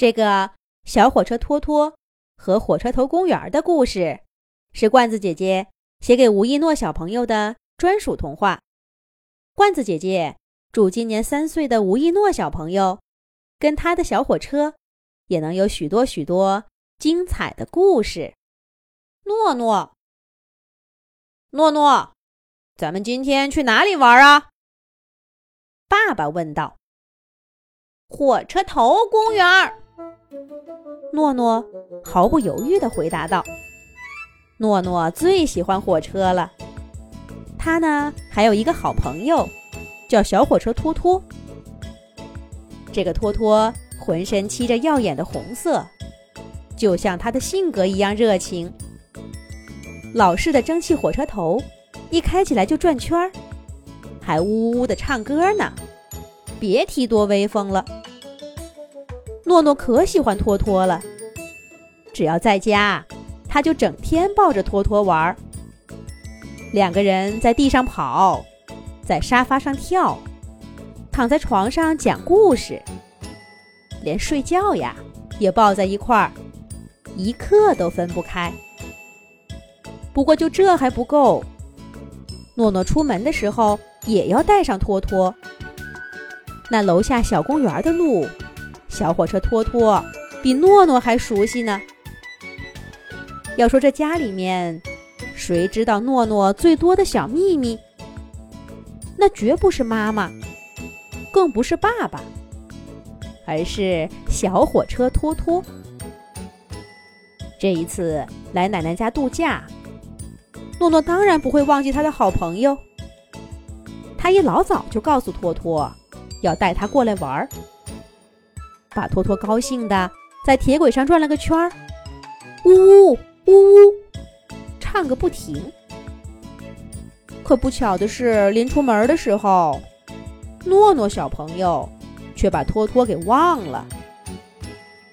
这个小火车托托和火车头公园的故事，是罐子姐姐写给吴一诺小朋友的专属童话。罐子姐姐祝今年三岁的吴一诺小朋友，跟他的小火车，也能有许多许多精彩的故事。诺诺，诺诺，咱们今天去哪里玩啊？爸爸问道。火车头公园。诺诺毫不犹豫地回答道：“诺诺最喜欢火车了。他呢，还有一个好朋友，叫小火车托托。这个托托浑身漆着耀眼的红色，就像他的性格一样热情。老式的蒸汽火车头一开起来就转圈儿，还呜呜地唱歌呢，别提多威风了。”诺诺可喜欢托托了，只要在家，他就整天抱着托托玩儿。两个人在地上跑，在沙发上跳，躺在床上讲故事，连睡觉呀也抱在一块儿，一刻都分不开。不过就这还不够，诺诺出门的时候也要带上托托。那楼下小公园的路。小火车托托比诺诺还熟悉呢。要说这家里面，谁知道诺诺最多的小秘密？那绝不是妈妈，更不是爸爸，而是小火车托托。这一次来奶奶家度假，诺诺当然不会忘记他的好朋友。他一老早就告诉托托，要带他过来玩儿。把托托高兴的在铁轨上转了个圈儿，呜呜呜呜，唱个不停。可不巧的是，临出门的时候，诺诺小朋友却把托托给忘了。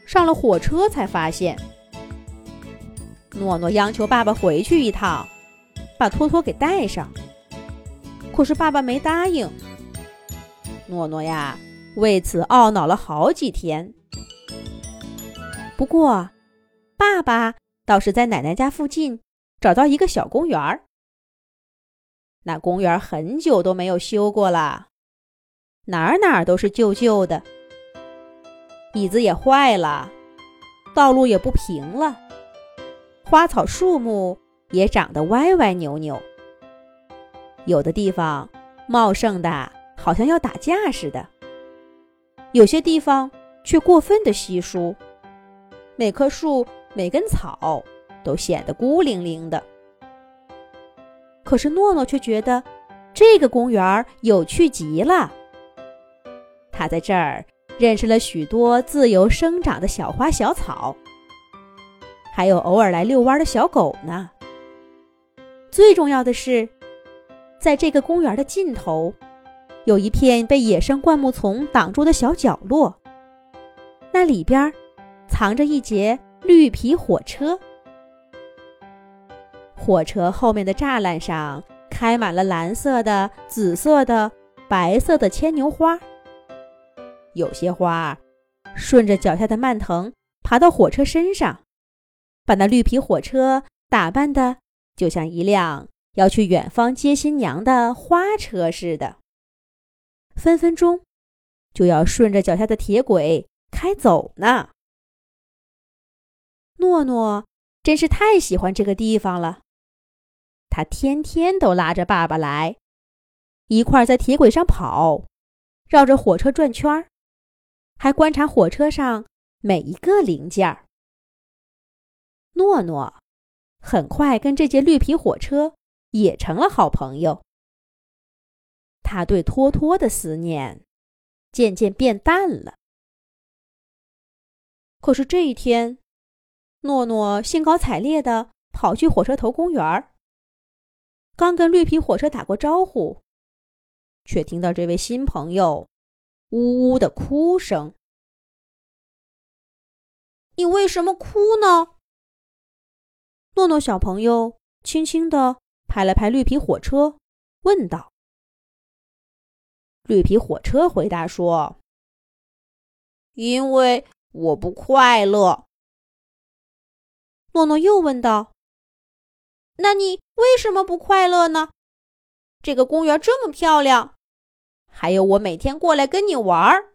上了火车才发现，诺诺央求爸爸回去一趟，把托托给带上。可是爸爸没答应。诺诺呀。为此懊恼了好几天。不过，爸爸倒是在奶奶家附近找到一个小公园儿。那公园很久都没有修过了，哪儿哪儿都是旧旧的，椅子也坏了，道路也不平了，花草树木也长得歪歪扭扭，有的地方茂盛的好像要打架似的。有些地方却过分的稀疏，每棵树、每根草都显得孤零零的。可是诺诺却觉得这个公园有趣极了。他在这儿认识了许多自由生长的小花小草，还有偶尔来遛弯的小狗呢。最重要的是，在这个公园的尽头。有一片被野生灌木丛挡住的小角落，那里边藏着一节绿皮火车。火车后面的栅栏上开满了蓝色的、紫色的、白色的牵牛花。有些花顺着脚下的蔓藤爬到火车身上，把那绿皮火车打扮的就像一辆要去远方接新娘的花车似的。分分钟就要顺着脚下的铁轨开走呢。诺诺真是太喜欢这个地方了，他天天都拉着爸爸来，一块在铁轨上跑，绕着火车转圈儿，还观察火车上每一个零件儿。诺诺很快跟这节绿皮火车也成了好朋友。他对托托的思念渐渐变淡了。可是这一天，诺诺兴高采烈地跑去火车头公园儿刚跟绿皮火车打过招呼，却听到这位新朋友呜呜的哭声。你为什么哭呢？诺诺小朋友轻轻地拍了拍绿皮火车，问道。绿皮火车回答说：“因为我不快乐。诺诺又问道：“那你为什么不快乐呢？这个公园这么漂亮，还有我每天过来跟你玩儿。”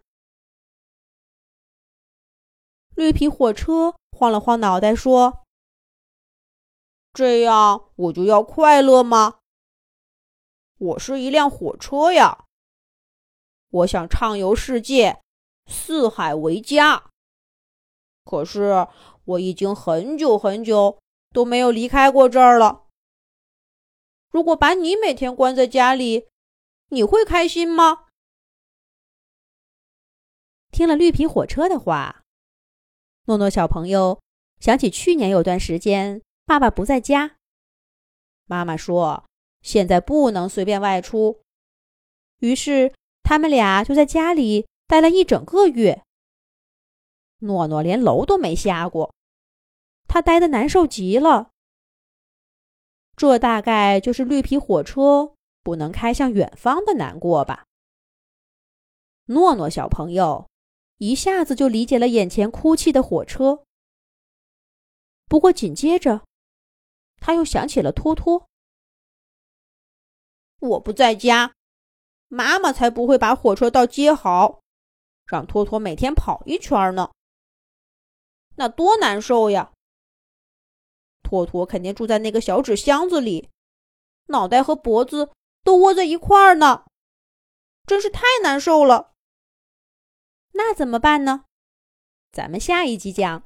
绿皮火车晃了晃脑袋说：“这样我就要快乐吗？我是一辆火车呀，我想畅游世界，四海为家。可是……”我已经很久很久都没有离开过这儿了。如果把你每天关在家里，你会开心吗？听了绿皮火车的话，诺诺小朋友想起去年有段时间爸爸不在家，妈妈说现在不能随便外出，于是他们俩就在家里待了一整个月。诺诺连楼都没下过，他呆得难受极了。这大概就是绿皮火车不能开向远方的难过吧。诺诺小朋友一下子就理解了眼前哭泣的火车。不过紧接着，他又想起了托托。我不在家，妈妈才不会把火车道接好，让托托每天跑一圈呢。那多难受呀！托托肯定住在那个小纸箱子里，脑袋和脖子都窝在一块儿呢，真是太难受了。那怎么办呢？咱们下一集讲。